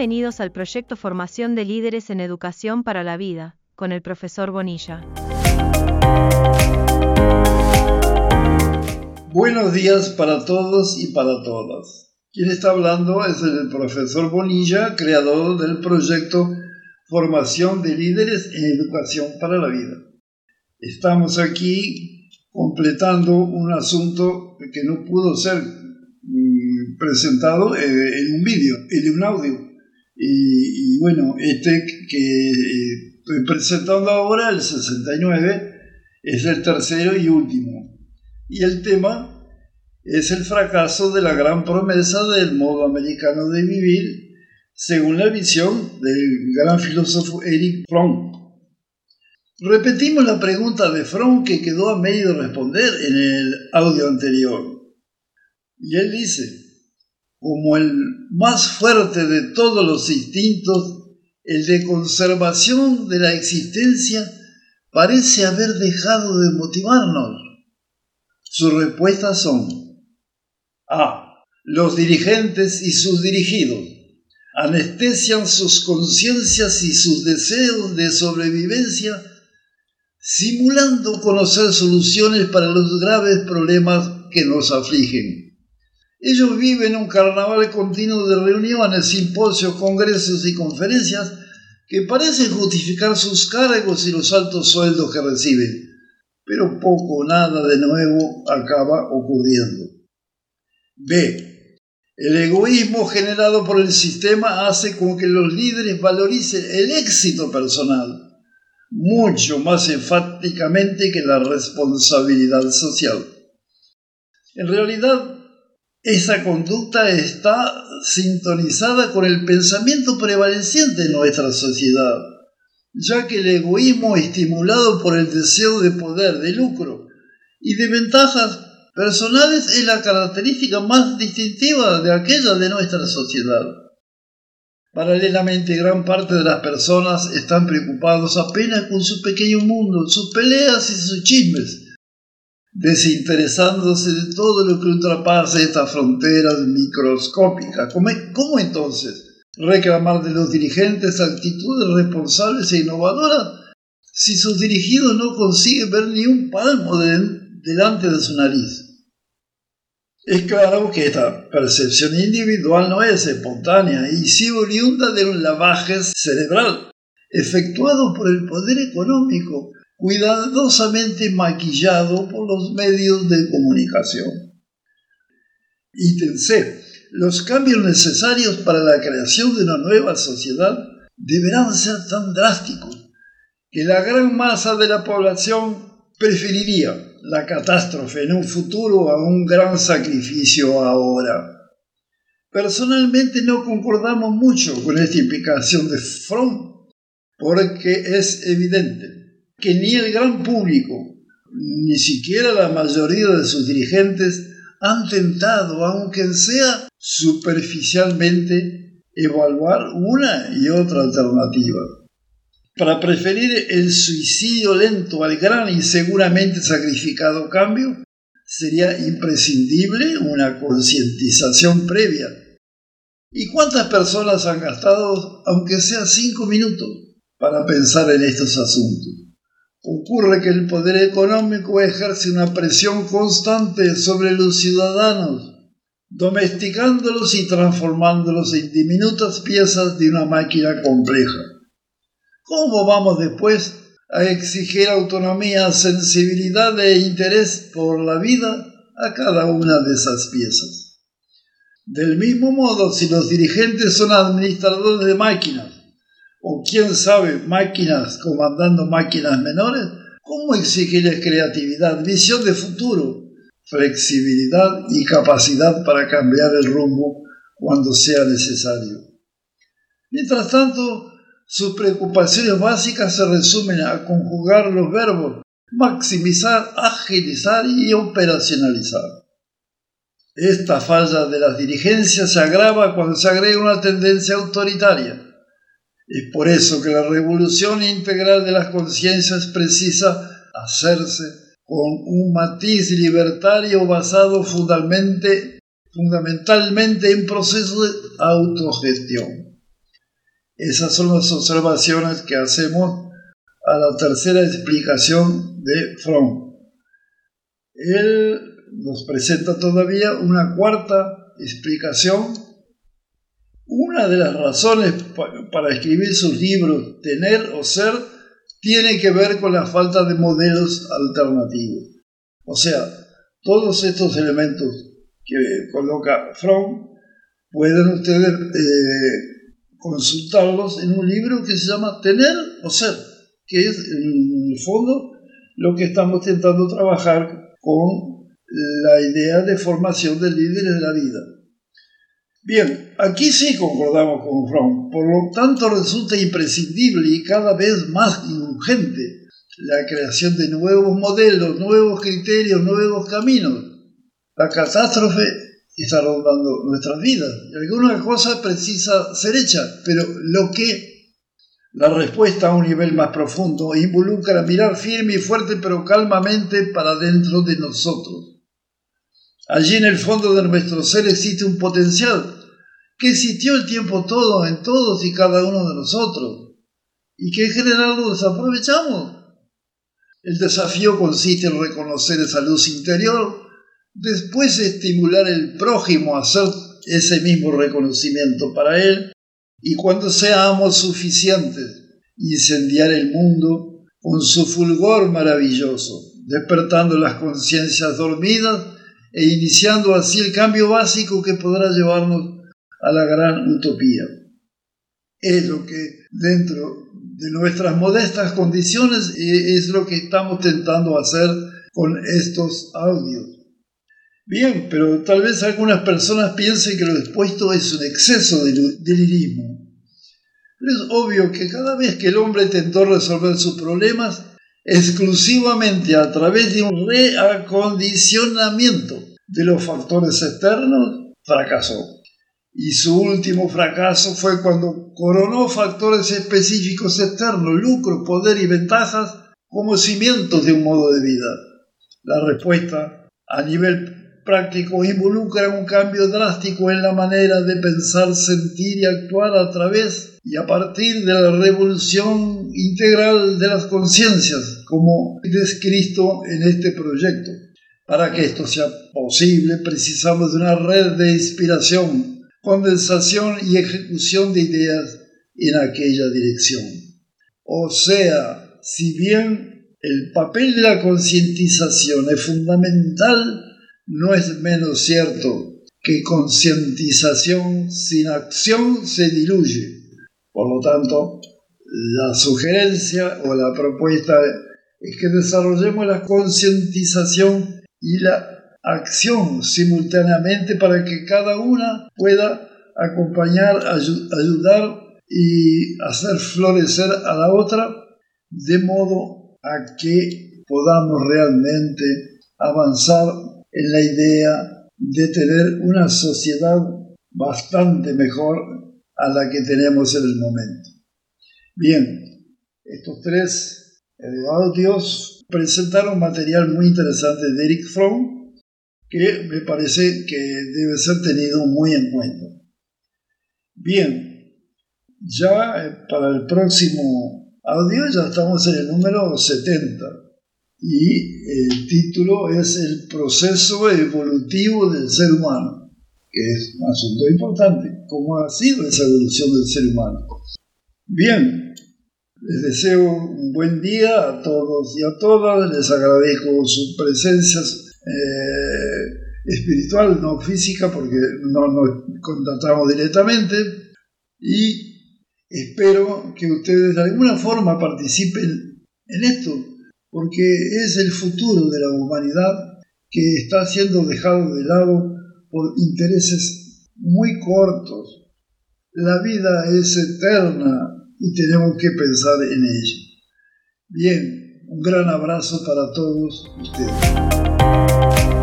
Bienvenidos al proyecto Formación de Líderes en Educación para la Vida, con el profesor Bonilla. Buenos días para todos y para todas. Quien está hablando es el profesor Bonilla, creador del proyecto Formación de Líderes en Educación para la Vida. Estamos aquí completando un asunto que no pudo ser mm, presentado eh, en un vídeo, en un audio. Y, bueno, este que eh, estoy presentando ahora, el 69, es el tercero y último. Y el tema es el fracaso de la gran promesa del modo americano de vivir, según la visión del gran filósofo Eric Fromm. Repetimos la pregunta de Fromm que quedó a medio responder en el audio anterior. Y él dice, como el más fuerte de todos los instintos, el de conservación de la existencia, parece haber dejado de motivarnos. Sus respuestas son A. Los dirigentes y sus dirigidos anestesian sus conciencias y sus deseos de sobrevivencia, simulando conocer soluciones para los graves problemas que nos afligen. Ellos viven un carnaval continuo de reuniones, simposios, congresos y conferencias que parecen justificar sus cargos y los altos sueldos que reciben, pero poco o nada de nuevo acaba ocurriendo. B. El egoísmo generado por el sistema hace con que los líderes valoricen el éxito personal mucho más enfáticamente que la responsabilidad social. En realidad, esa conducta está sintonizada con el pensamiento prevaleciente en nuestra sociedad, ya que el egoísmo estimulado por el deseo de poder, de lucro y de ventajas personales es la característica más distintiva de aquella de nuestra sociedad. Paralelamente, gran parte de las personas están preocupados apenas con su pequeño mundo, sus peleas y sus chismes, desinteresándose de todo lo que ultrapasa estas fronteras microscópicas. ¿Cómo, entonces reclamar de los dirigentes actitudes responsables e innovadoras si sus dirigidos no consiguen ver ni un palmo delante de su nariz? Es claro que esta percepción individual no es espontánea y sí oriunda de un lavaje cerebral efectuado por el poder económico cuidadosamente maquillado por los medios de comunicación. Ítem C. Los cambios necesarios para la creación de una nueva sociedad deberán ser tan drásticos que la gran masa de la población preferiría la catástrofe en un futuro a un gran sacrificio ahora. Personalmente no concordamos mucho con esta implicación de Fromm porque es evidente que ni el gran público, ni siquiera la mayoría de sus dirigentes han tentado, aunque sea superficialmente, evaluar una y otra alternativa. Para preferir el suicidio lento al gran y seguramente sacrificado cambio, sería imprescindible una concientización previa. ¿Y cuántas personas han gastado, aunque sea cinco minutos, para pensar en estos asuntos? Ocurre que el poder económico ejerce una presión constante sobre los ciudadanos, domesticándolos y transformándolos en diminutas piezas de una máquina compleja. ¿Cómo vamos después a exigir autonomía, sensibilidad e interés por la vida a cada una de esas piezas? Del mismo modo, si los dirigentes son administradores de máquinas, o quién sabe, máquinas comandando máquinas menores, ¿cómo exigirles creatividad, visión de futuro, flexibilidad y capacidad para cambiar el rumbo cuando sea necesario? Mientras tanto, sus preocupaciones básicas se resumen a conjugar los verbos maximizar, agilizar y operacionalizar. Esta falla de las dirigencias se agrava cuando se agrega una tendencia autoritaria es por eso que la revolución integral de las conciencias precisa hacerse con un matiz libertario basado fundamentalmente, fundamentalmente en procesos de autogestión. Esas son las observaciones que hacemos a la tercera explicación de Fromm. Él nos presenta todavía una cuarta explicación. Una de las razones para escribir sus libros, tener o ser, tiene que ver con la falta de modelos alternativos. O sea, todos estos elementos que coloca Fromm pueden ustedes eh, consultarlos en un libro que se llama Tener o Ser, que es en el fondo lo que estamos intentando trabajar con la idea de formación de líderes de la vida. Bien, aquí sí concordamos con Fromm, por lo tanto resulta imprescindible y cada vez más urgente la creación de nuevos modelos, nuevos criterios, nuevos caminos. La catástrofe está rondando nuestras vidas alguna cosa precisa ser hecha, pero lo que la respuesta a un nivel más profundo involucra mirar firme y fuerte pero calmamente para dentro de nosotros. Allí en el fondo de nuestro ser existe un potencial que existió el tiempo todo en todos y cada uno de nosotros y que en general lo desaprovechamos. El desafío consiste en reconocer esa luz interior, después estimular el prójimo a hacer ese mismo reconocimiento para él y cuando seamos suficientes, incendiar el mundo con su fulgor maravilloso, despertando las conciencias dormidas e iniciando así el cambio básico que podrá llevarnos a la gran utopía. Es lo que dentro de nuestras modestas condiciones eh, es lo que estamos tentando hacer con estos audios. Bien, pero tal vez algunas personas piensen que lo expuesto es un exceso de delirismo. Pero es obvio que cada vez que el hombre intentó resolver sus problemas exclusivamente a través de un reacondicionamiento de los factores externos, fracasó y su último fracaso fue cuando coronó factores específicos externos, lucro, poder y ventajas como cimientos de un modo de vida. La respuesta a nivel práctico involucra un cambio drástico en la manera de pensar, sentir y actuar a través y a partir de la revolución integral de las conciencias, como descrito en este proyecto. Para que esto sea posible, precisamos de una red de inspiración condensación y ejecución de ideas en aquella dirección. O sea, si bien el papel de la concientización es fundamental, no es menos cierto que concientización sin acción se diluye. Por lo tanto, la sugerencia o la propuesta es que desarrollemos la concientización y la acción simultáneamente para que cada una pueda acompañar, ayudar y hacer florecer a la otra de modo a que podamos realmente avanzar en la idea de tener una sociedad bastante mejor a la que tenemos en el momento. Bien, estos tres audios presentaron material muy interesante de Eric Fromm, que me parece que debe ser tenido muy en cuenta. Bien, ya eh, para el próximo audio ya estamos en el número 70 y el título es El proceso evolutivo del ser humano, que es un asunto importante, cómo ha sido esa evolución del ser humano. Bien, les deseo un buen día a todos y a todas, les agradezco su presencia eh, espiritual, no física, porque no nos contactamos directamente. Y espero que ustedes de alguna forma participen en esto, porque es el futuro de la humanidad que está siendo dejado de lado por intereses muy cortos. La vida es eterna y tenemos que pensar en ella. Bien, un gran abrazo para todos ustedes.